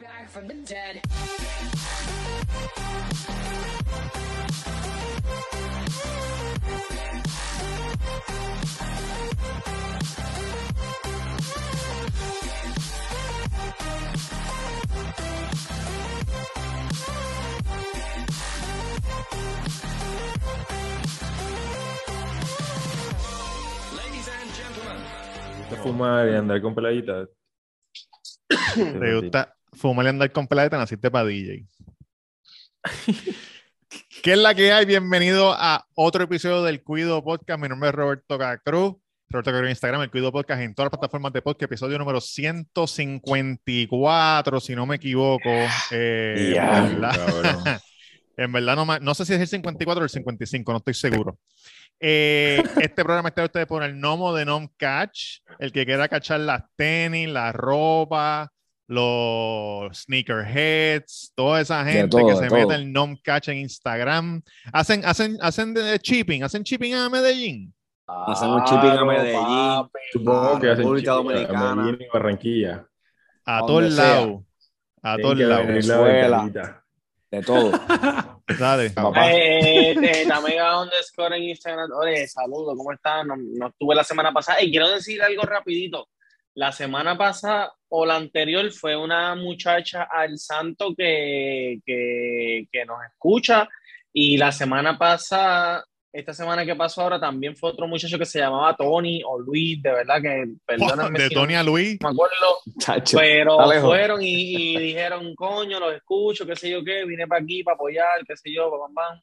back from the dead. ¿Te fumar y andar con peladitas? ¿Te gusta fumar y andar con peladita? Naciste para DJ. ¿Qué es la que hay? Bienvenido a otro episodio del Cuido Podcast. Mi nombre es Roberto Cacruz. Roberto Cacruz en Instagram, el Cuido Podcast en todas las plataformas de podcast. Episodio número 154, si no me equivoco. Eh, en verdad, cabrón. en verdad no, ma- no sé si es el 54 o el 55, no estoy seguro. Eh, este programa está ustedes por el Nomo de Nom Catch. El que quiera cachar las tenis, la ropa, los sneakerheads, toda esa gente todo, que se todo. mete el Nom Catch en Instagram. Hacen, hacen, hacen de shipping, hacen shipping a Medellín. Hacemos shipping a Medellín, Ah, Supongo a que hacen República Dominicana. Medellín y Barranquilla. A A todos lados. A todos lados. Venezuela. de todo. Dale. Papá. Eh, eh, Tamega underscore en Instagram. Oye, saludos, ¿cómo están? No, no estuve la semana pasada. Y quiero decir algo rapidito. La semana pasada o la anterior fue una muchacha al santo que, que, que nos escucha. Y la semana pasada, esta semana que pasó ahora, también fue otro muchacho que se llamaba Tony o Luis, de verdad que perdónenme De si Tony a Luis. no me acuerdo. Chacho. Pero Alejo. fueron y, y dijeron, coño, los escucho, qué sé yo qué, vine para aquí para apoyar, qué sé yo, bam, bam.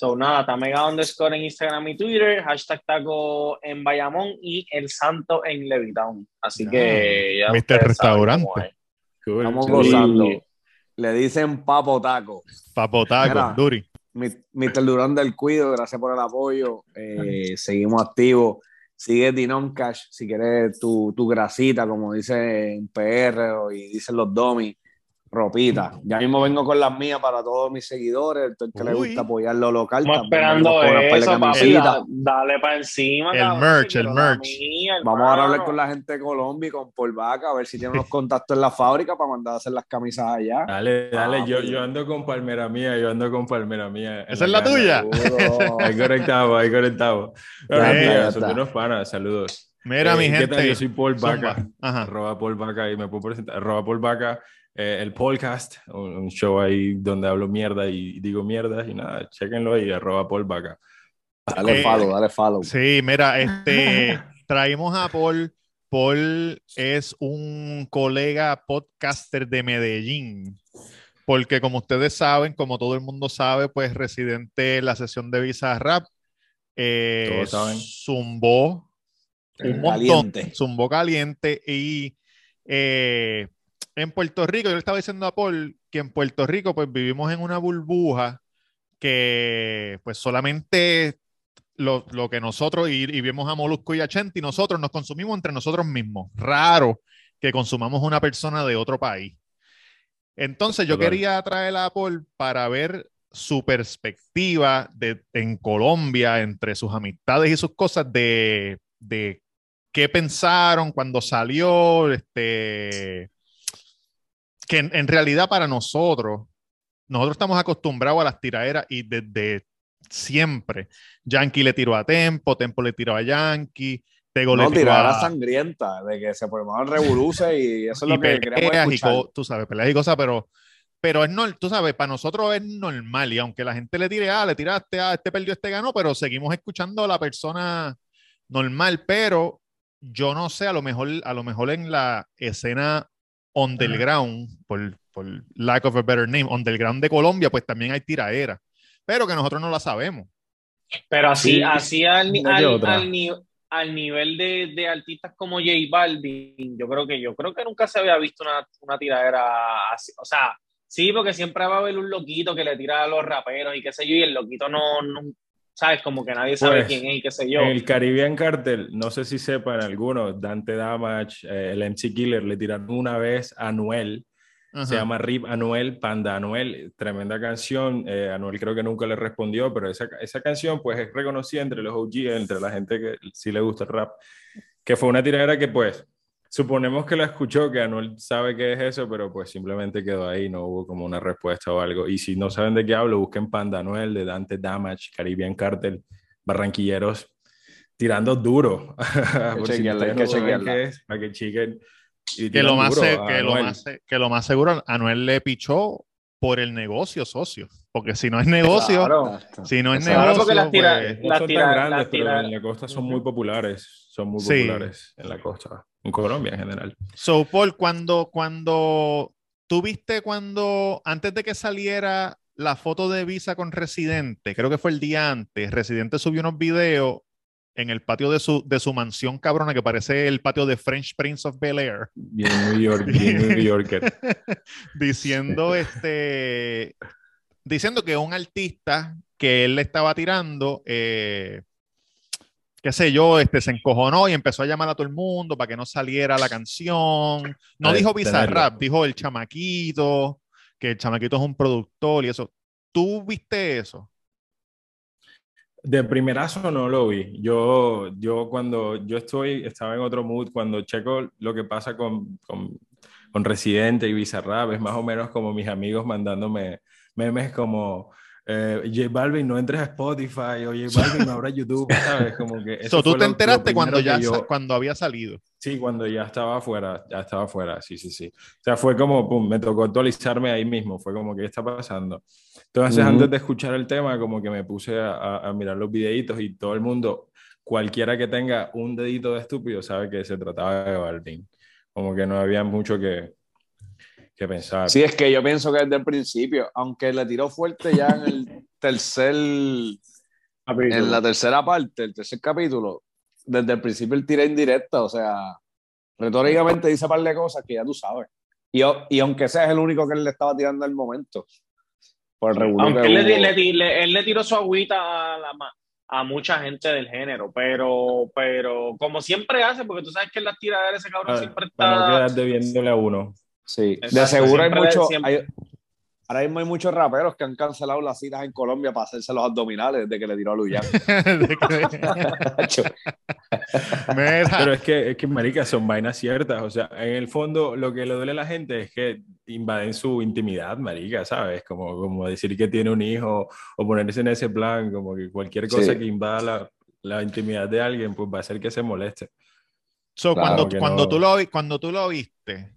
So, nada, Tamega underscore en Instagram y Twitter, hashtag taco en Bayamón y El Santo en Levitown. Así Ah, que ya Restaurante. Cool. Estamos Sí. gozando. Le dicen papo taco. Papotaco, Mira. Duri. Mr. Durán del Cuido, gracias por el apoyo. Eh, seguimos activos. Sigue Dinon Cash si quieres tu, tu grasita, como dice en PR o- y dicen los domis, ropita. Ya mismo vengo con las mías para todos mis seguidores, el que le Uy. gusta apoyar lo local. Estamos esperando eso, papi. da- Dale para encima. El cabrón, merch, el merch. mía, Vamos ahora a hablar con la gente de Colombia y con Paul Vaca, a ver si tienen unos contactos en la fábrica para mandar a hacer las camisas allá. Dale, dale, Ah, yo, yo ando con palmera mía, yo ando con palmera mía. ¿Esa es la tuya? Ahí conectamos, ahí conectamos. Son unos panas, saludos. Mira, Eh, mi ¿qué gente. tal? Yo soy Paul. Vaca. Ajá. Arroba Paul Vaca y me puedo presentar. Arroba Paul Vaca, eh, el podcast, un, un show ahí donde hablo mierda y digo mierda y nada, chéquenlo ahí, arroba Paul Vaca. Dale Eh, follow, dale follow. Sí, mira, este, traímos a Paul. Paul es un colega podcaster de Medellín, porque como ustedes saben, como todo el mundo sabe, pues residente en la sesión de Visa Rap, eh, zumbó un montón, Caliente. zumbó caliente y eh, en Puerto Rico, yo le estaba diciendo a Paul que en Puerto Rico pues vivimos en una burbuja que pues solamente lo, lo que nosotros, y, y vemos a Molusco y a Chenti, nosotros nos consumimos entre nosotros mismos. Raro que consumamos una persona de otro país. Entonces yo quería traer a Paul para ver su perspectiva de, en Colombia, entre sus amistades y sus cosas, de, de qué pensaron cuando salió, este, que en, en realidad para nosotros, nosotros estamos acostumbrados a las tiraderas y desde siempre, Yankee le tiró a Tempo, Tempo le tiró a Yankee, Tego No, le tiró tirar a... a sangrienta, de que se formaban revoluces y eso es y lo que y escuchar. co- tú sabes, peleas y cosas, pero, pero es no, tú sabes, para nosotros es normal y aunque la gente le tire, ah, le tiraste, ah, este perdió, este ganó, pero seguimos escuchando a la persona normal, pero yo no sé, a lo mejor, a lo mejor en la escena underground, por, por lack of a better name, underground de Colombia, pues también hay tiraera, pero que nosotros no la sabemos. Pero así, Sí, así al, al, al al nivel de, de artistas como J Balvin, yo creo que yo creo que nunca se había visto una, una tiradera así. O sea, sí, porque siempre va a haber un loquito que le tira a los raperos y qué sé yo, y el loquito no, no sabes, como que nadie sabe Pues, quién es y qué sé yo. En el Caribbean Cartel, no sé si sepan algunos, Dante Damage, eh, el MC Killer le tiraron una vez a Anuel, Ajá. se llama Rip Anuel, Panda Anuel, tremenda canción, eh, Anuel creo que nunca le respondió, pero esa, esa canción pues es reconocida entre los OG, entre la gente que sí le gusta el rap, que fue una tiradera que pues suponemos que la escuchó, que Anuel sabe qué es eso, pero pues simplemente quedó ahí, no hubo como una respuesta o algo. Y si no saben de qué hablo, busquen Panda Anuel de Dante Damage, Caribbean Cartel, Barranquilleros, tirando duro. Por si no qué es, para que chiquen. y Que lo, más se- que, lo más, que lo más seguro, Anuel le pichó por el negocio socio. Porque si no es negocio, Claro. si no es Claro, negocio, porque las tira- pues, No Las son tira- tan grandes, las pero tira- en la costa son muy populares. Son muy Sí. populares en la costa. En Colombia en general. So, Paul, cuando, cuando tú viste cuando, antes de que saliera la foto de Visa con Residente, creo que fue el día antes, Residente subió unos videos en el patio de su, de su mansión cabrona que parece el patio de French Prince of Bel Air, Bien New York, bien New Yorker. diciendo este, diciendo que un artista que él le estaba tirando, eh, qué sé yo, este, se encojonó y empezó a llamar a todo el mundo para que no saliera la canción. No dijo. Bizarrap, dijo el chamaquito, que el chamaquito es un productor y eso. ¿Tú viste eso? De primerazo no lo vi. Yo, yo cuando yo estoy, estaba en otro mood, cuando checo lo que pasa con, con, con Residente y Bizarrap, es más o menos como mis amigos mandándome memes como eh, J Balvin no entres a Spotify o J Balvin no abra YouTube, ¿sabes? Como que eso So, tú te lo- lo enteraste cuando ya yo- cuando había salido. Sí, cuando ya estaba afuera, ya estaba afuera, sí, sí, sí. O sea, fue como, pum, me tocó actualizarme ahí mismo, fue como, ¿qué está pasando? Entonces, Ujú. antes de escuchar el tema, como que me puse a, a- a mirar los videitos y todo el mundo, cualquiera que tenga un dedito de estúpido, sabe que se trataba de Balvin. Como que no había mucho que, que pensar. Sí, es que yo pienso que desde el principio, aunque le tiró fuerte ya en el tercer, en la tercera parte, el tercer capítulo, desde el principio el tira indirecta, o sea, retóricamente dice un par de cosas que ya tú sabes. Y, y aunque sea es el único que él le estaba tirando al momento, por el Aunque que él le, le ti- le- él le tiró su agüita a, la ma- a mucha gente del género, pero, pero como siempre hace, porque tú sabes que en las tiraderas ese cabrón Para, siempre no está... a uno. Sí, de seguro hay siempre- muchos. ahora mismo hay muchos raperos que han cancelado las citas en Colombia para hacerse los abdominales desde que le tiró a Luyan. Pero es que, es que, marica, son vainas ciertas. O sea, en el fondo, lo que le duele a la gente es que invaden su intimidad, marica, ¿sabes? Como, como decir que tiene un hijo o ponerse en ese plan, como que cualquier cosa Sí. que invada la, la intimidad de alguien, pues va a hacer que se moleste. So, Claro cuando, que cuando, no. tú lo, cuando tú lo viste,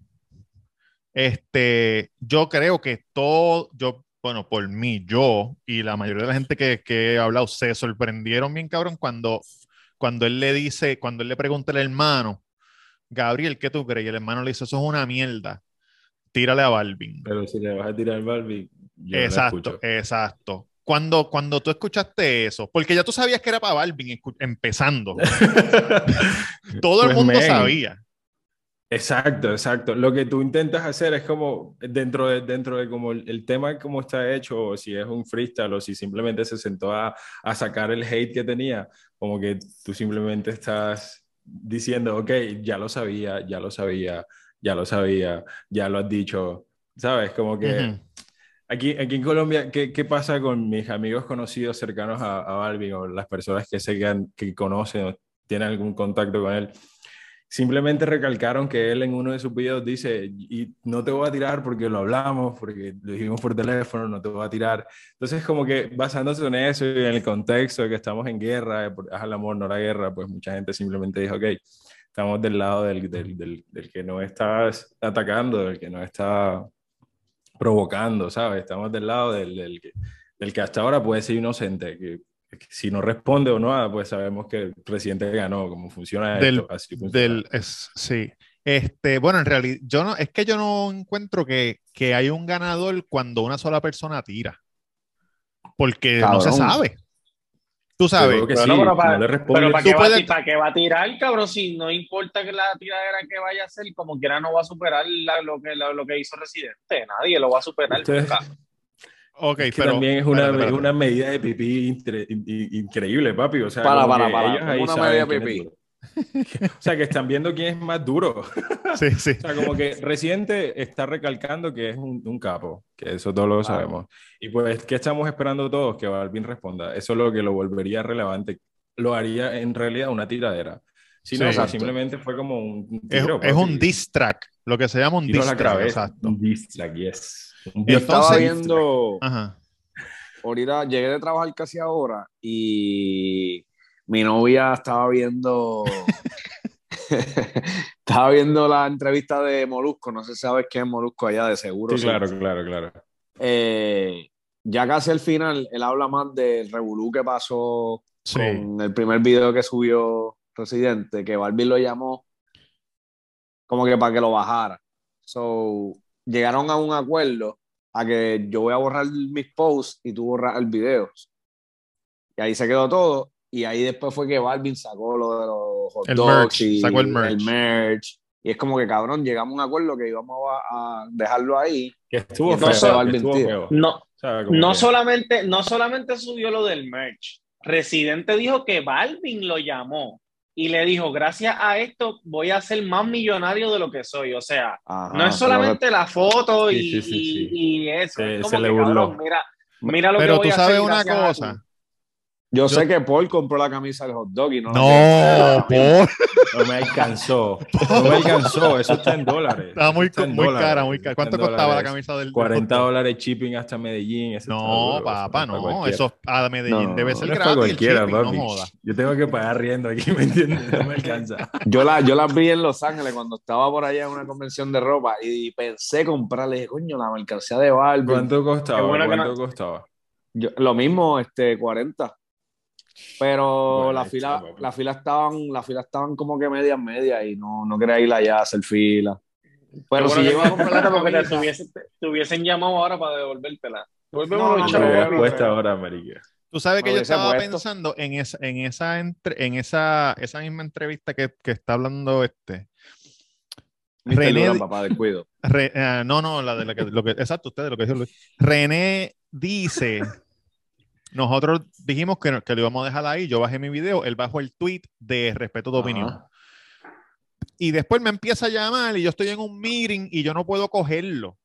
este, yo creo que todo, yo, bueno, por mí, yo y la mayoría de la gente que, que he hablado se sorprendieron bien, cabrón, cuando, cuando él le dice, cuando él le pregunta al hermano, Gabriel, ¿qué tú crees? Y el hermano le dice, eso es una mierda, tírale a Balvin. Pero si le vas a tirar yo no la Exacto, exacto. Cuando, cuando tú escuchaste eso, porque ya tú sabías que era para Balvin empezando, todo el Pues, mundo men, sabía. Exacto, exacto. Lo que tú intentas hacer es como dentro de, dentro de como el, el tema como está hecho, o si es un freestyle o si simplemente se sentó a, a sacar el hate que tenía, como que tú simplemente estás diciendo, ok, ya lo sabía, ya lo sabía, ya lo sabía, ya lo has dicho, ¿sabes? Como que Ujú. aquí, aquí en Colombia, ¿qué, qué pasa con mis amigos conocidos cercanos a, a Balvin o las personas que, se, que conocen o tienen algún contacto con él? Simplemente recalcaron que él en uno de sus videos dice, y no te voy a tirar porque lo hablamos, porque lo dijimos por teléfono, no te voy a tirar. Entonces, como que basándose en eso y en el contexto de que estamos en guerra, haz el amor, no la guerra, pues mucha gente simplemente dijo, ok, estamos del lado del, del, del, del que no está atacando, del que no está provocando, ¿sabes? Estamos del lado del, que, del que hasta ahora puede ser inocente, que si no responde o no, pues sabemos que el presidente ganó, cómo funciona Del- esto, así funciona. Del, es, sí. Este, bueno, en realidad, yo no, es que yo no encuentro que, que hay un ganador cuando una sola persona tira. Porque no se sabe. Tú sabes. que Pero sí, no, pero para- no le responde. Pero ¿para qué, va, a puedes- ti- para qué va a tirar, cabrón? Si no importa que la tiradera que vaya a hacer, como quiera no va a superar la- lo, que, lo, lo que hizo Residente. Nadie lo va a superar Ustedes- nunca. Ok, Es que pero. también es una, una medida de pipí incre- in- in- increíble, papi. O sea, Para, para, para, ellos ahí una saben medida de pipí. o sea, que están viendo quién es más duro. Sí, sí. O sea, como que Residente está recalcando que es un, un capo, que eso todos lo sabemos. Y pues, ¿qué estamos esperando todos? Que Balvin responda. Eso es lo que lo volvería relevante. Lo haría en realidad una tiradera. Sí, Sí, no, exacto. simplemente fue como un un Es, tiro, es un diss track, lo que se llama un Tiro a diss track. Exacto. Un diss track, yes. Yo estaba Entonces- viendo, Ajá. ahorita llegué de trabajar casi ahora y mi novia estaba viendo estaba viendo la entrevista de Molusco, no sé si sabes quién es Molusco allá, de seguro. Sí, sí. claro, claro, claro. Eh, ya casi al final, él habla más del revolú que pasó Sí. con el primer video que subió Residente, que Barbie lo llamó como que para que lo bajara. So, llegaron a un acuerdo a que yo voy a borrar mis posts y tú borras el video. Y ahí se quedó todo. Y ahí después fue que Balvin sacó lo de los hot El dogs merch, y sacó el merch. merch. Y es como que, cabrón, llegamos a un acuerdo que íbamos a, a dejarlo ahí. Que estuvo Y feo. que estuvo. No, no que- solamente, no solamente subió lo del merch. Residente dijo que Balvin lo llamó y le dijo, gracias a esto voy a ser más millonario de lo que soy. O sea, Ajá, no es solamente la foto y, Sí, sí, sí, sí. y- y eso. Se- es como se le que, burló. cabrón, mira, mira lo Pero que voy tú a sabes hacer una cosa. Yo, Yo- sé que Paul compró la camisa del hot dog y no la No. Paul. No me alcanzó. No me alcanzó. Eso está en dólares. Estaba muy, Está muy dólares. cara, muy cara. ¿Cuánto costaba la camisa del del 40 hot dog? dólares shipping hasta Medellín. está No, papá, no cualquiera. Eso a Medellín No, debe ser No gratis. cualquiera, shipping, no joda. Yo tengo que pagar riendo aquí, ¿me entiendes? No me alcanza. Yo la, yo la vi en Los Ángeles cuando estaba por allá en una convención de ropa y pensé comprarle, dije, coño, la mercancía de Barbie. ¿Cuánto costaba? Bueno ¿Cuánto costaba? Yo- lo mismo, este, 40. Pero Bueno, la hecho, fila, papi. la fila estaban, la fila estaban como que medias medias y no, no quería ir allá a hacer fila. Pero si la plata porque te, hubiesen, te hubiesen llamado ahora para devolvértela. Devolvemos No, no, cuesta ahora, marica. Tú sabes que yo estaba puesto. pensando en esa, en esa, entre- en esa, esa misma entrevista que, que está hablando este. René- papá, descuido. Re- ah, no, no, la de la que, lo que, exacto, ustedes lo que dijo Luis. René dice, nosotros dijimos que, que lo íbamos a dejar ahí, yo bajé mi video, él bajó el tweet de respeto Ajá. opinión. Y después me empieza a llamar y yo estoy en un meeting y yo no puedo cogerlo.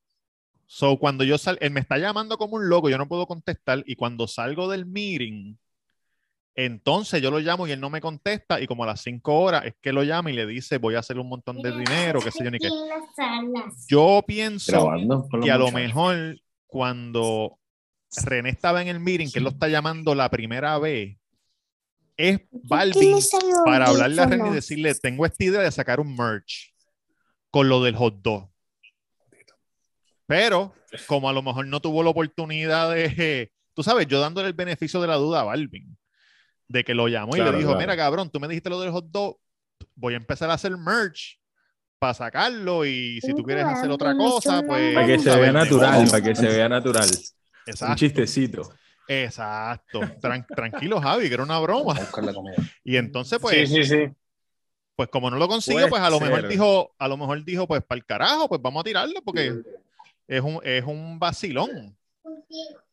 So, cuando yo sal, él me está llamando como un loco, yo no puedo contestar y cuando salgo del meeting, entonces yo lo llamo y él no me contesta y como a las cinco horas es que lo llama y le dice voy a hacer un montón de dinero, qué sé yo ni qué. Yo pienso que a lo mejor cuando René estaba en el meeting, que él lo está llamando la primera vez, es Balvin para hablarle a René y decirle, tengo esta idea de sacar un merch con lo del hot dog. Pero, como a lo mejor no tuvo la oportunidad de, tú sabes, yo dándole el beneficio de la duda a Balvin, de que lo llamó y Claro, le dijo, claro. mira cabrón, tú me dijiste lo del hot dog, voy a empezar a hacer merch para sacarlo y si tú quieres hacer otra cosa, pues... Para que se vea natural, negocio". para que se vea natural. Un Exacto. chistecito. Exacto. Tran- tranquilo, Javi, que era una broma. La. Y entonces, pues, Sí, sí, sí. pues como no lo consiguió, pues a lo mejor ser. dijo, a lo mejor dijo, pues para el carajo, pues vamos a tirarlo porque es un, es un vacilón.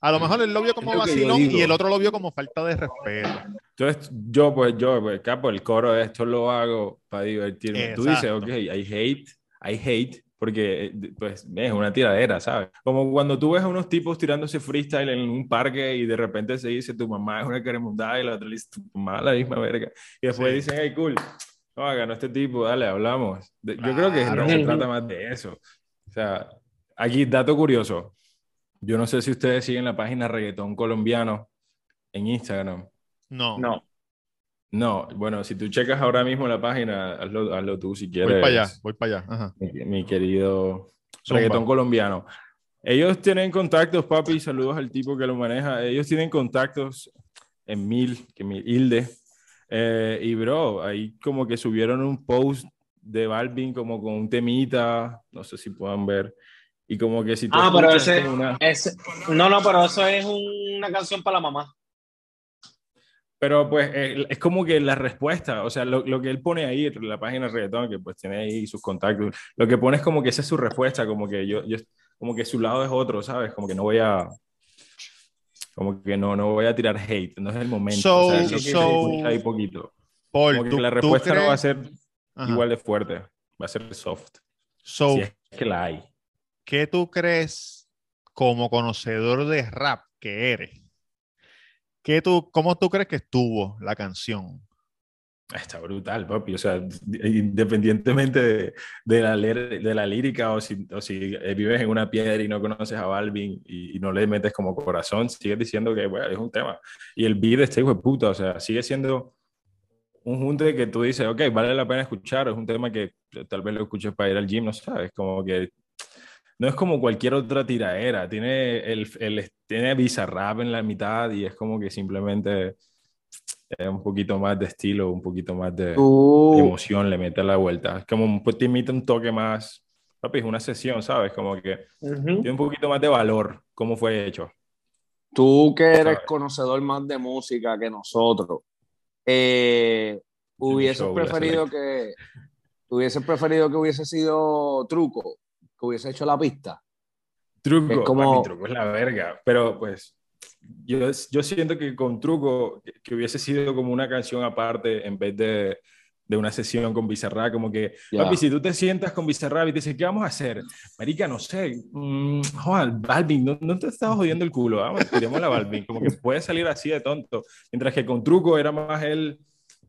A lo mejor él lo vio como lo vacilón y el otro lo vio como falta de respeto. Entonces, yo, pues, yo, pues, capo, el coro de esto lo hago para divertirme. Tú dices, Exacto. ok, I hate, I hate, porque, eh, pues, es una tiradera, ¿sabes? Como cuando tú ves a unos tipos tirándose freestyle en un parque y de repente se dice, tu mamá es una queremundada y la otra le dice, tu mamá es la misma verga. Y después Sí. dicen, hey, cool, no, ganó este tipo, dale, hablamos. De- Yo creo que no Claro. se trata más de eso. O sea, aquí, dato curioso. Yo no sé si ustedes siguen la página Reggaetón Colombiano en Instagram. No, No. No, bueno, si tú checas ahora mismo la página, hazlo, hazlo tú si quieres. voy para allá, voy para allá. Ajá. Mi, mi querido Zumba. reggaetón colombiano. Ellos tienen contactos, papi, saludos al tipo que lo maneja. Ellos tienen contactos en Mil, que Mil, Hilde. Eh, y bro, ahí como que subieron un post de Balvin como con un temita, no sé si puedan ver. Y como que si tú Ah, pero ese, una- ese- No, no, pero eso es una canción para la mamá. Pero pues es como que la respuesta, o sea, lo, lo que él pone ahí, la página de reggaetón, que pues tiene ahí sus contactos, lo que pone es como que esa es su respuesta, como que yo, yo como que su lado es otro, ¿sabes? Como que no voy a, como que no, no voy a tirar hate, no es el momento. So- o sea, es lo que se so- ahí poquito. Paul, Como que ¿tú- la respuesta no va a ser Ajá. igual de fuerte, va a ser soft, So, si es que la hay. ¿qué tú crees como conocedor de rap que eres? ¿Qué tú, ¿Cómo tú crees que estuvo la canción? Está brutal, papi. O sea, independientemente de, de la, de la lírica o si, o si, vives en una piedra y no conoces a Balvin y, no le metes como corazón, sigues diciendo que bueno, es un tema. Y el beat de este hijo de puta, o sea, sigue siendo un junte que tú dices, ok, vale la pena escuchar, es un tema que tal vez lo escuches para ir al gym, no sabes, como que no es como cualquier otra tiraera, tiene, el, el, tiene Bizarrap en la mitad y es como que simplemente un poquito más de estilo, un poquito más de emoción, le mete la vuelta. Es como, pues te imita un toque más, papi, es una sesión, ¿sabes? Como que tiene un poquito más de valor cómo fue hecho. Tú que eres conocedor más de música que nosotros, eh, ¿hubieses preferido que hubieses preferido que hubiese sido truco, hubiese hecho la pista? Truco, es como... truco es la verga, pero pues yo, yo siento que con Truco, que hubiese sido como una canción aparte en vez de, de una sesión con Bizarrap, como que, papi, si tú te sientas con Bizarrap y te dices, ¿qué vamos a hacer? Marica, no sé, mm, Juan, Balvin, no, no, te estás jodiendo el culo, vamos, tiremos la Balvin, como que puede salir así de tonto, mientras que con Truco era más él,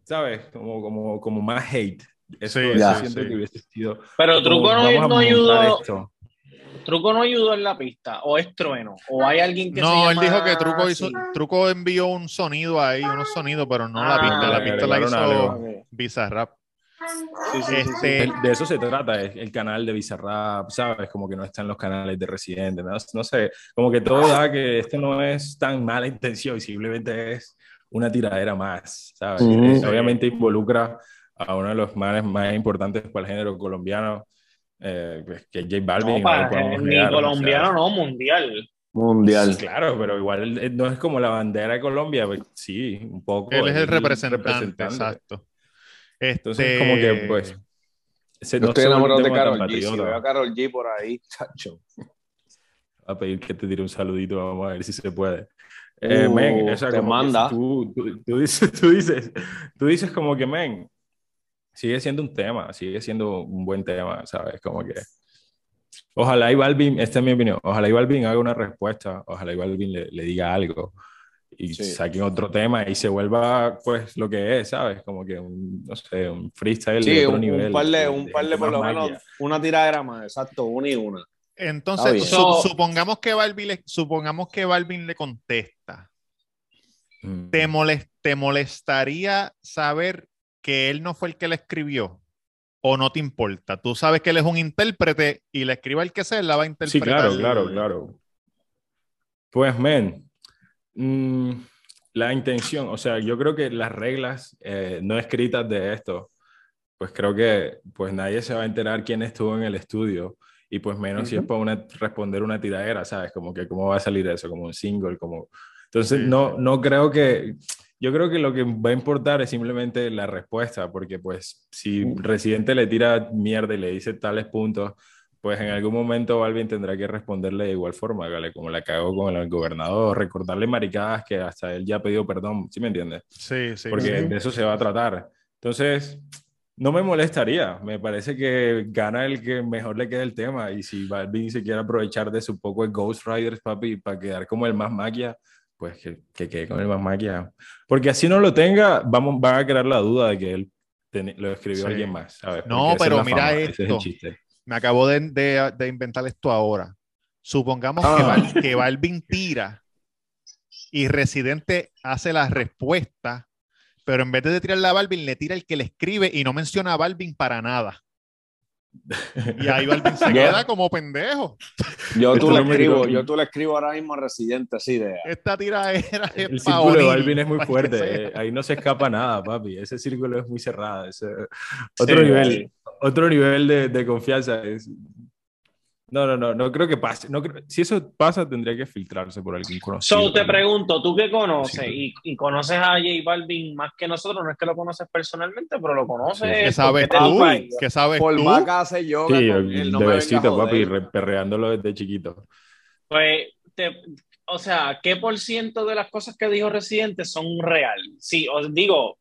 ¿sabes? Como, como, como más hate. Eso, sí, siento que hubiese sido... Pero Truco no, no ayudó... Truco no ayudó en la pista, o es trueno, o hay alguien que no, él dijo que Truco hizo, Truco envió un sonido ahí, unos sonidos, pero no la ah, pista, la pista la hizo Bizarrap. Sí, sí, este... de eso se trata, el canal de Bizarrap, ¿sabes? Como que no están los canales de Residente, ¿no? no sé, como que todo da que esto no es tan mala intención, simplemente es una tiradera más, ¿sabes? Obviamente involucra a uno de los males más importantes para el género colombiano, eh, pues, que J Balvin. No, ni colombiano, no, mundial. Mundial. claro, pero igual no es como la bandera de Colombia, pues, sí, un poco. Él es el, representante, exacto. Entonces, como que, este, pues. Se, no estoy enamorado de Carol G. Si veo a Carol G por ahí, chacho. A pedir que te tire un saludito, vamos a ver si se puede. Eh, uh, te manda. Tú, tú, dices, tú, dices, tú dices como que, men, sigue siendo un tema, sigue siendo un buen tema, ¿sabes? Como que... Ojalá y Balvin, esta es mi opinión, ojalá y Balvin haga una respuesta, ojalá y Balvin le, le diga algo y saquen otro tema y se vuelva pues lo que es, ¿sabes? Como que un, no sé, un freestyle sí, de otro un, nivel. Un par de, un par de, por lo menos, una tiradera exacto, una y una. Entonces, supongamos, que Balvin le, supongamos que Balvin le contesta. Mm. ¿Te, molest, ¿Te molestaría saber que él no fue el que la escribió o no te importa? Tú sabes que él es un intérprete y le escriba el que sea, él la va a interpretar. Sí, claro, claro, claro. Pues, men, mm, la intención, o sea, yo creo que las reglas eh, no escritas de esto, pues creo que pues nadie se va a enterar quién estuvo en el estudio y pues menos si es para una, responder una tiradera, ¿sabes? Como que cómo va a salir eso, como un single, como... Entonces, no, no creo que yo creo que lo que va a importar es simplemente la respuesta, porque pues si Residente le tira mierda y le dice tales puntos, pues en algún momento Balvin tendrá que responderle de igual forma, ¿vale? como la cagó con el gobernador, recordarle maricadas que hasta él ya ha pedido perdón, ¿sí me entiendes? Sí, sí. Porque de eso se va a tratar. Entonces, no me molestaría, me parece que gana el que mejor le quede el tema y si Balvin se quiere aprovechar de su poco de Ghost Riders, papi, para quedar como el más magia, pues que, que quede con el más maquillado. Porque así no lo tenga, vamos, van a crear la duda de que él lo escribió alguien más, ¿sabes? No, pero mira esto. Me acabo de, de, de, inventar esto ahora. Supongamos que, ah. Val, que Balvin tira y Residente hace la respuesta, pero en vez de tirarle a Balvin, le tira el que le escribe y no menciona a Balvin para nada. Y ahí Balvin se queda como pendejo. Yo tú, le escribo, yo tú le escribo ahora mismo a Residente así de... Esta tiradera es El círculo de Balvin es muy fuerte. Eh. Ahí no se escapa nada, papi. Ese círculo es muy cerrado. Otro nivel, otro nivel de, de confianza. Es, no, no, no, no creo que pase. No si eso pasa, tendría que filtrarse por algún conocido. So, te pregunto, tú que conoces y, y, conoces a J Balvin más que nosotros, no es que lo conoces personalmente, pero lo conoces. ¿Qué sabes tú? ¿Qué sabes por tú? hace yoga. Sí, el de besito, papi, perreándolo desde chiquito. Pues, te, o sea, ¿qué por ciento de las cosas que dijo Residente son real? Sí, os digo,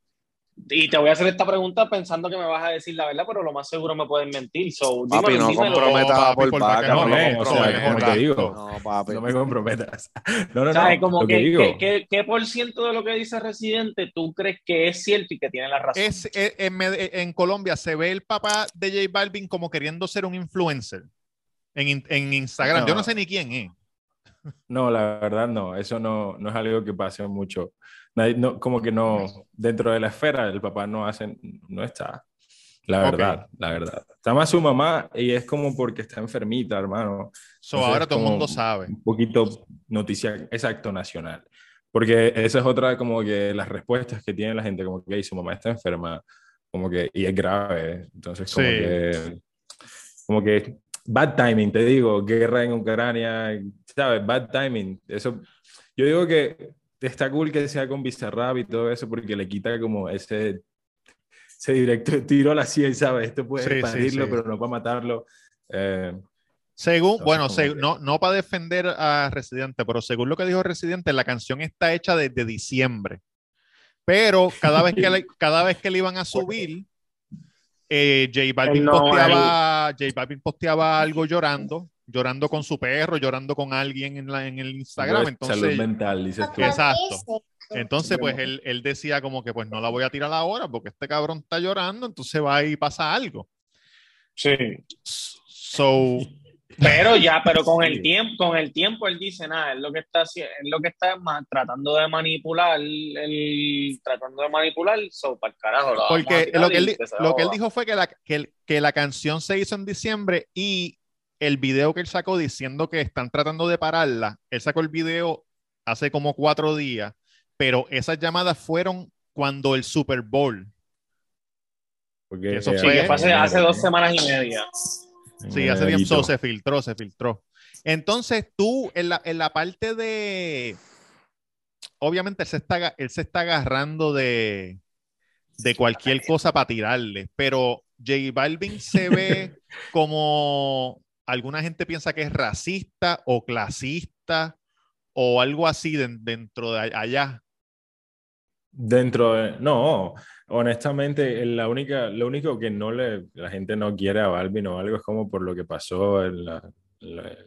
Y te voy a hacer esta pregunta pensando que me vas a decir la verdad, pero lo más seguro me pueden mentir. So, Papi, dímelo, no dímelo. comprometas papi, por por vaca, no no, eh, o sea, comprometas. como te digo. No, papi. No me comprometas. No, no, no. ¿Sabes? Como lo que, que digo. ¿qué, por ciento de lo que dice Residente tú crees que es cierto y que tiene la razón? Es, eh, en, en Colombia se ve el papá de J Balvin como queriendo ser un influencer en, in- en Instagram. Yo no No. sé ni quién es. No, la verdad no, eso no, no es algo que pase mucho. Nadie- no, como que no, dentro de la esfera el papá no hace, no está. La verdad, la verdad. Está más su mamá y es como porque está enfermita, hermano. So, Entonces, ahora todo el mundo sabe. Un poquito noticia, exacto, nacional. Porque esa es otra como que las respuestas que tiene la gente, como que "Ey, su mamá está enferma, como que, y es grave. Entonces, como Sí. que, como que, bad timing, te digo, guerra en Ucrania, ¿sabes? Bad timing. Eso, yo digo que está cool que sea con Bizarrap y todo eso, porque le quita como ese, ese directo tiro a la 100, ¿sabes? Esto puede Sí, sí, parirlo, sí. pero no para matarlo. Eh, Según, bueno, no, no para defender a Residente, pero según lo que dijo Residente, la canción está hecha desde diciembre. Pero cada vez que le, cada vez que le iban a subir, eh, J Balvin, No, posteaba, J Balvin posteaba algo llorando, llorando con su perro, llorando con alguien en, la, en el Instagram. algo de salud Entonces, mental, dices tú. Exacto. entonces pues él, él decía como que pues no la voy a tirar ahora porque este cabrón está llorando, entonces va y pasa algo. Sí. So, Pero ya, pero con Sí. el tiempo, con el tiempo él dice nada, es lo que está es lo que está ma- tratando de manipular, el, tratando de manipular, so para el carajo. a Porque lo que, él, lo que él dijo fue que la, que, que la canción se hizo en diciembre y el video que él sacó diciendo que están tratando de pararla, él sacó el video hace como cuatro días, pero esas llamadas fueron cuando el Super Bowl. Porque, Que eso eh, Sí, que fue- fue hace, dos semanas y media. Sí, hace tiempo se filtró, se filtró. Entonces tú, en la, en la parte de... Obviamente él se está, él se está agarrando de, de cualquier cosa para tirarle, pero J Balvin se ve como alguna gente piensa que es racista o clasista o algo así den- dentro de allá. Dentro de, no, honestamente, la única, lo único que no le, la gente no quiere a Balvin o algo es como por lo que pasó en la, la-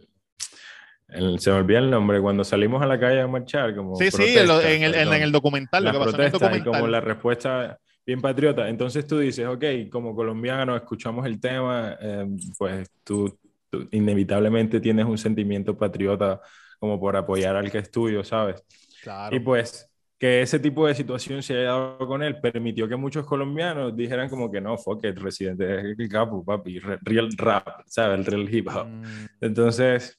en- se me olvida el nombre, cuando salimos a la calle a marchar, como Sí, sí, en, lo- protesta, en el, en- el documental, lo que pasó en el protestas y documental. como la respuesta bien patriota. Entonces tú dices, ok, como colombiano escuchamos el tema, eh, pues tú, tú inevitablemente tienes un sentimiento patriota como por apoyar al que es tuyo, ¿sabes? Claro. Y pues que ese tipo de situación se haya dado con él permitió que muchos colombianos dijeran como que no, fuck it, Residente es el capo, papi, re- real rap, ¿sabes? El real hip hop. Mm, Entonces,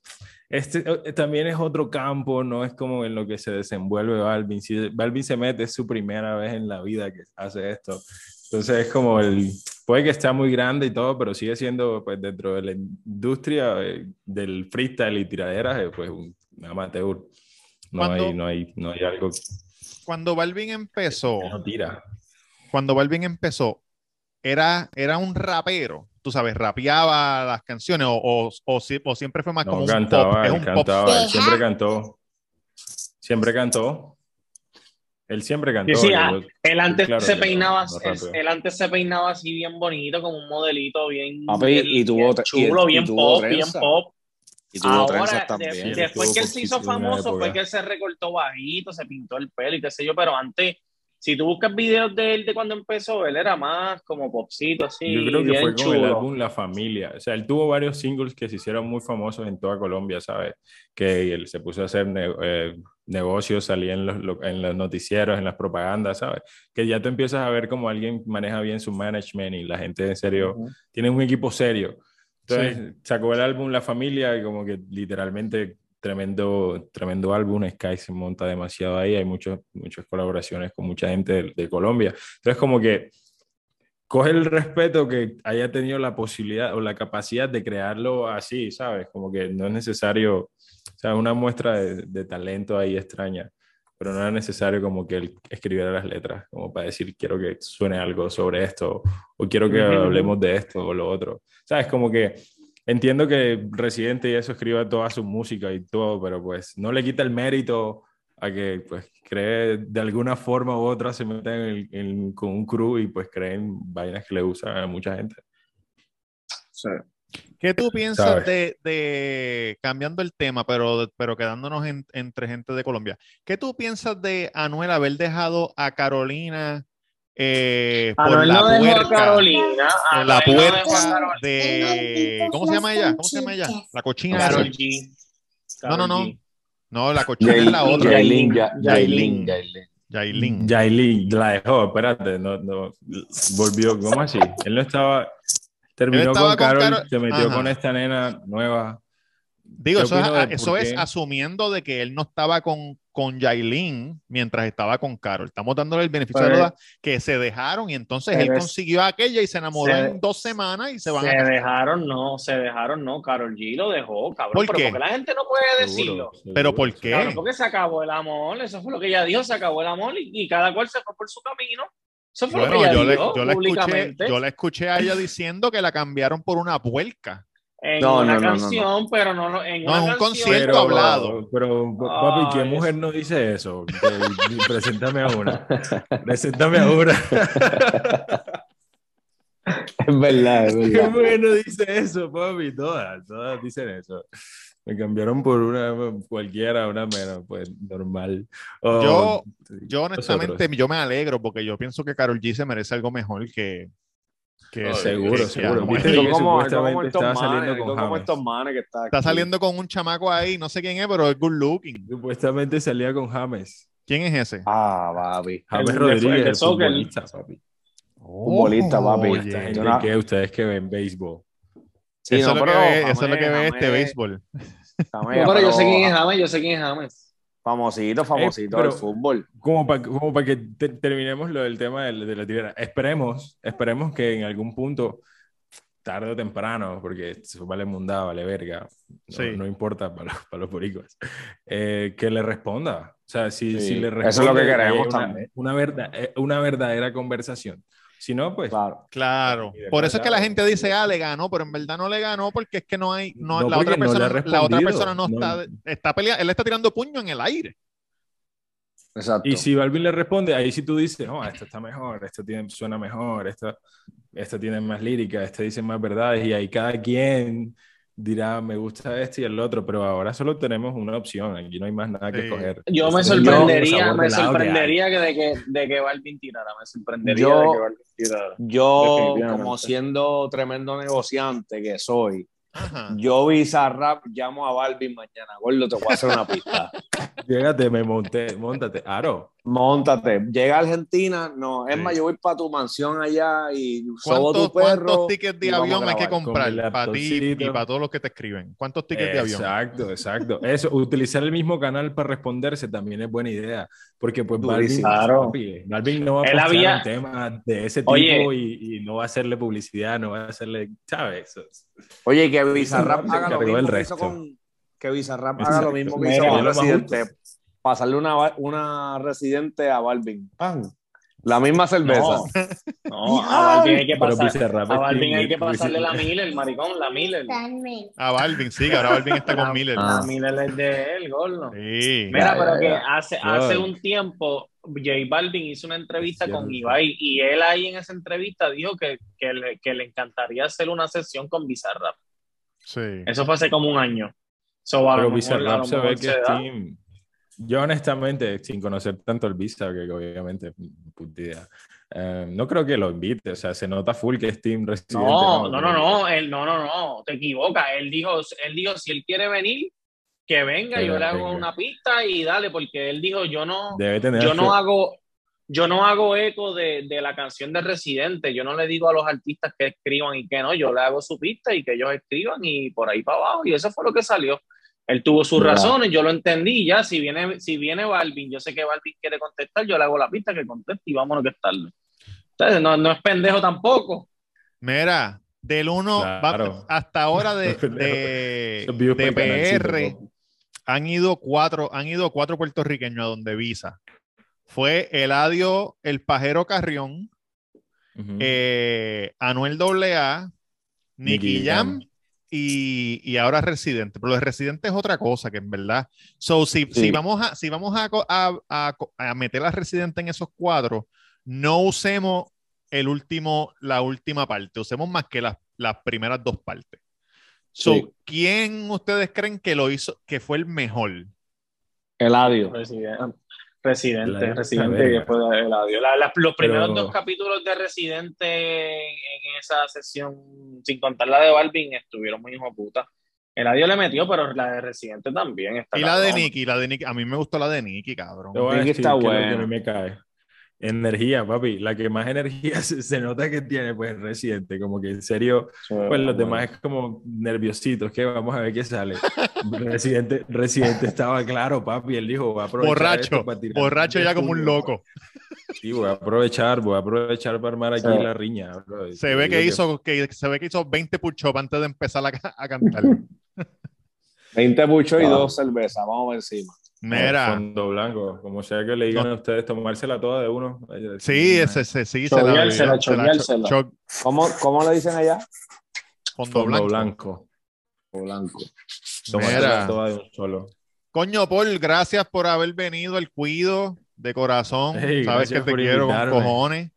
este eh, también es otro campo, no es como en lo que se desenvuelve Balvin. Si Balvin se mete, es su primera vez en la vida que hace esto. Entonces es como el, puede que está muy grande y todo, pero sigue siendo pues dentro de la industria eh, del freestyle y tiraderas, eh, pues un amateur. No Cuando- hay, no hay, no hay algo Cuando Balvin empezó, no tira. cuando Balvin empezó, era, era un rapero, tú sabes, rapeaba las canciones o, o, o o siempre fue más No como cantaba, un pop. Es un pop. cantaba, él siempre cantó. Siempre cantó. Él siempre cantó. Sí, sí, yo- ah, yo- Él antes claro se peinaba, él, él antes se peinaba así bien bonito, como un modelito bien, Papi, bien- y tuvo bien chulo, y- y bien tuvo pop, bien trenza. pop. Y tuvo Ahora, también. de- después que él se hizo famoso, fue que él se recortó bajito, se pintó el pelo y qué sé yo, pero antes, si tú buscas videos de él de cuando empezó, él era más como popcito, así, Yo creo que bien fue con el chulo. álbum La Familia. O sea, él tuvo varios singles que se hicieron muy famosos en toda Colombia, ¿sabes? Que él se puso a hacer ne- eh, negocios, salía en los, lo- en los noticieros, en las propagandas, ¿sabes? Que ya tú empiezas a ver como alguien maneja bien su management y la gente en serio tiene un equipo serio. Entonces sacó el álbum La Familia y como que literalmente tremendo, tremendo álbum. Sky se monta demasiado ahí. Hay muchos, muchas colaboraciones con mucha gente de, de Colombia. Entonces como que coge el respeto que haya tenido la posibilidad o la capacidad de crearlo así, ¿sabes? Como que no es necesario, sea, una muestra de, de talento ahí extraña, pero no era necesario como que él escribiera las letras, como para decir, quiero que suene algo sobre esto, o quiero que hablemos de esto o lo otro. ¿Sabes? Como que entiendo que Residente y eso escriba toda su música y todo, pero pues no le quita el mérito a que pues cree de alguna forma u otra se metan en en- con un crew y pues creen vainas que le usan a mucha gente. Sí. ¿Qué tú piensas de, de- cambiando el tema, pero, pero quedándonos en- entre gente de Colombia? ¿Qué tú piensas de Anuel haber dejado a Carolina eh, por la no dejó a puerca? Carolina. por la Anuel no de. ¿Cómo se llama ella? ¿Cómo se llama ella? La cochina. Karol esa. G. No, no, no. G. No, la cochina es la otra. Yailin, Ya- Yailin. Yailin, Yailin. Yailin. Yailin la dejó, espérate, no, no, volvió, ¿cómo así? Él no estaba, terminó con con Carol, se metió Ajá. con esta nena nueva. Digo, ¿Qué eso, es, eso es asumiendo de que él no estaba con, con Yailin mientras estaba con Carol. Estamos dándole el beneficio Pero- de la duda que se dejaron y entonces él Pero es- consiguió a aquella y se enamoró se- en dos semanas y se van Se a casar. dejaron, no, se dejaron, no. Carol G lo dejó, cabrón. ¿Por pero qué? porque la gente no puede decirlo. Seguro, Pero seguro. ¿por qué? Cabrón, porque se acabó el amor, eso fue lo que ella dijo, se acabó el amor y, y cada cual se fue por su camino. Eso fue lo Bueno, que ella yo le, yo, le escuché, yo le escuché a ella diciendo que la cambiaron por una puerca. en No, una no, no, no, no. canción, pero no, no en No, una en un canción. concierto Pero, hablado. pero papi, ¿qué Ay, mujer no dice eso? Que- Preséntame a una. Preséntame a una. Es verdad, es ¿Qué verdad. mujer no dice eso, papi? Todas, todas dicen eso. Me cambiaron por una cualquiera, una menos, pues normal. Yo- Yo nosotros. honestamente, yo me alegro porque yo pienso que Carol G se merece algo mejor que... que Oh, seguro, que seguro. Viste que como, supuestamente estaba manes, saliendo con como James. estos manes que está Está saliendo con un chamaco ahí, no sé quién es, pero es good looking. Supuestamente salía con James. ¿Quién es ese? Ah, papi. James El Rodríguez, el el futbolista, papi. Futbolista, papi. Oye, Esta gente yo no- que ustedes que ven béisbol. Sí, eso, no, es lo que ve, eso es lo que ve este béisbol. James, No, pero yo sé quién es James, yo sé quién es James. Famosito, famosito pero- del fútbol. Como para como pa que te- terminemos lo del tema de, de la tirera. Esperemos, esperemos que en algún punto, tarde o temprano, porque eso vale mundada, vale verga, no, Sí. no importa para los, para los boricos, eh, que le responda. O sea, si, Sí, si le eso responde, es lo que queremos una, también. Una, verda- eh, una verdadera conversación. Si no, pues Claro. Claro. Por eso es que la gente dice, ah, le ganó, pero en verdad no le ganó porque es que no hay, no, No, la, otra no persona, ha la otra persona no, No. está, está peleando, él le está tirando puño en el aire. Exacto. Y si Balvin le responde, ahí sí tú dices, no, esto está mejor, esto tiene, suena mejor, esto, esto tiene más lírica, este dice más verdades, y ahí cada quien dirá, me gusta este y el otro, pero ahora solo tenemos una opción, aquí no hay más nada que Sí. escoger. Yo me Este sorprendería, me sorprendería que de que, de que Balvin tirara, me sorprendería Yo- de que Balvin tirara. Yo, como siendo tremendo negociante que soy, Ajá. yo Bizarrap llamo a Balvin mañana. Gordo, te voy a hacer una pista. Llégate, me monté, montate, Aro. Móntate. Llega a Argentina, no. Es Sí. más, yo voy para tu mansión allá y sobo ¿Cuántos, tu perro. cuántos tickets de avión hay que comprar para ti y para todos los que te escriben? ¿Cuántos tickets de avión? Exacto, exacto. Eso, utilizar el mismo canal para responderse también es buena idea, porque pues. Claro. papi, Balvin no va a Él había- un tema de ese tipo Oye. y, y no va a hacerle publicidad, no va a hacerle, ¿sabes? Oye, que Bizarrap haga lo mismo que resto. hizo con. Que Bizarrap haga lo mismo que hizo con Residente. Pasarle una, una Residente a Balvin. ¡Pam! La misma cerveza. No, no, a Balvin hay que pasar, a Balvin hay que pasarle la Miller, maricón, la Miller. A Balvin, sí, que ahora Balvin está con Miller. Ah. La Miller es de él, gordo. Sí. Mira, pero ya, que ya. hace, hace un tiempo J Balvin hizo una entrevista con. Ibai y él ahí en esa entrevista dijo que, que, le, que le encantaría hacer una sesión con Bizarrap. Sí. Eso fue hace como un año. So, Pero Bizarrap se ve que es team. Yo honestamente, sin conocer tanto el Visa, que obviamente, puta idea, eh, no creo que lo invite, o sea, se nota full que es team residente. No, no, no, no, él, no, no, no, te equivocas. Él dijo, él dijo, si él quiere venir, que venga, Que yo le hago venga. una pista y dale, porque él dijo, yo no, Debe tener yo no hago, yo no hago eco de, de la canción de Residente, yo no le digo a los artistas que escriban y que no, yo le hago su pista y que ellos escriban y por ahí para abajo, y eso fue lo que salió. Él tuvo sus razones, yo lo entendí, ya, si viene, si viene Balvin, yo sé que Balvin quiere contestar, yo le hago la pista que conteste y vámonos que estarle. Entonces, no, no es pendejo tampoco. Mira, del 1 Claro. hasta ahora de, de, PR han ido cuatro, han ido cuatro puertorriqueños a donde visa. Fue Eladio el Pajero Carrión, eh, Anuel AA, Nicky Nicky Jam Jam. Y, y ahora Residente. Pero lo de Residente es otra cosa que en verdad. So, si, Sí. si vamos, a, si vamos a, a, a meter a Residente en esos cuadros, no usemos el último, la última parte, usemos más que las, las primeras dos partes. So, Sí. ¿quién ustedes creen que lo hizo, que fue el mejor? Eladio. Residente, Residente, La- Residente y después de Eladio. La- la- los primeros Pero- dos capítulos de Residente en, esa sesión, sin contar la de Balvin, estuvieron muy hijo de puta. Eladio le metió, pero la de Residente también está Y la de. Nicky, la de Nicky, a mí me gustó la de Nicky, cabrón. Nicky está que a buena. mí me cae. Energía, papi. La que más energía se, se nota que tiene, pues, Residente. Como que en serio, Sí, pues los bueno. demás es como nerviositos, que vamos a ver qué sale. Residente, Residente estaba claro, papi. Él dijo, voy a aprovechar Borracho, esto para tirar borracho ya como un puño". loco. Sí, voy a aprovechar, voy a aprovechar para armar aquí Sí. la riña. bro. Se ve que hizo, que se ve que hizo 20 push-ups antes de empezar a, a cantar. 20 puchos y Ah. dos cervezas. Vamos encima. Mira, Fondo blanco, como sea que le digan a ustedes, tomársela toda de uno. sí, ese, ese, sí, se la Choviársela, bebió, se la choviársela. cho- ¿Cómo, cómo le dicen allá? fondo Fondo blanco. blanco. O blanco. Tomársela Mira. toda de un solo. Coño, Paul, gracias por haber venido al cuido de corazón. Hey, Sabes que te quiero con cojones.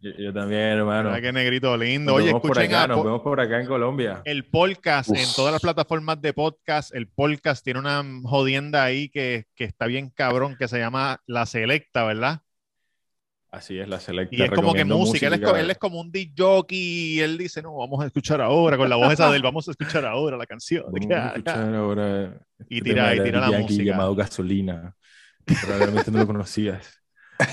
Yo, yo también, hermano. Qué negrito lindo. Nos Oye, vemos por escuchen acá, a nos vemos por acá en Colombia. el podcast Uf. en todas las plataformas de podcast. El podcast tiene una jodienda ahí que, que está bien cabrón, que se llama La Selecta, ¿verdad? Así es, la selecta. Y es como que música. Él es, él es como un DJ jockey y él dice, no, vamos a escuchar ahora, con la voz esa de él, vamos a escuchar ahora la canción. Vamos a escuchar ahora Y este tira- y tira la música. llamado Gasolina. Probablemente no lo conocías.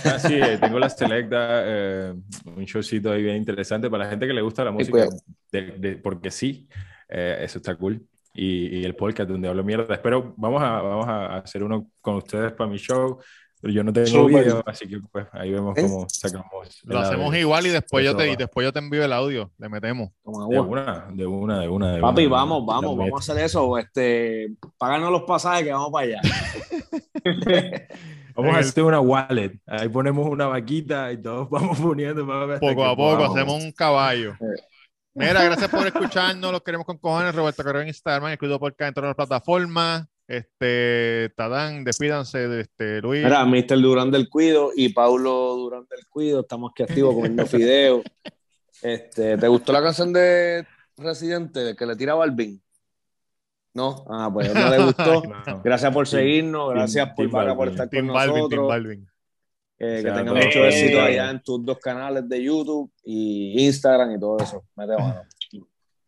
Ah, sí, eh, tengo la selecta, eh, un showcito ahí bien interesante para la gente que le gusta la música, cuidado. de- de- porque sí, eh, eso está cool. Y, y el podcast donde hablo mierda. Espero, vamos a, vamos a hacer uno con ustedes para mi show. Pero yo no tengo Súper. video, así que pues ahí vemos ¿Eh? cómo sacamos. Lo hacemos audio. igual y después, yo te, y después yo te envío el audio, le metemos. De una, de una, de una. De Papi, una. vamos, vamos, vamos a hacer eso. Este, páganos los pasajes que vamos para allá. Vamos a el- hacer una wallet. Ahí ponemos una vaquita y todos vamos poniendo. Poco a poco podamos. hacemos un caballo. Eh. Mira, gracias por escucharnos. Los queremos con cojones. Roberto Carrero en Instagram, escrito por acá en todas las plataformas. Este, Tadán, despídanse de este Luis. Mira, Mr. Durán del Cuido y Paulo Durán del Cuido, estamos aquí activos comiendo fideos. Este, ¿Te gustó la canción de Residente de que le tira Balvin? No, ah, pues no le gustó. No. Gracias por seguirnos, gracias por, Balvin. estar Tim con Balvin, Tim nosotros. Balvin. Eh, que sea, tengan mucho Eh, éxito allá en tus dos canales de YouTube y Instagram y todo eso. Mete mano.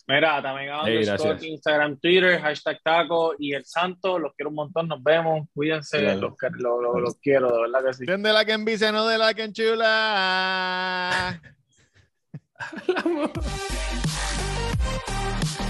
Mira, también Hey, underscore, gracias. Instagram, Twitter, hashtag taco y el santo. Los quiero un montón, nos vemos. Cuídense, Claro. los, que- los, los- los quiero, de verdad que sí. ¿Quién de la que envicia, no de la que enchula?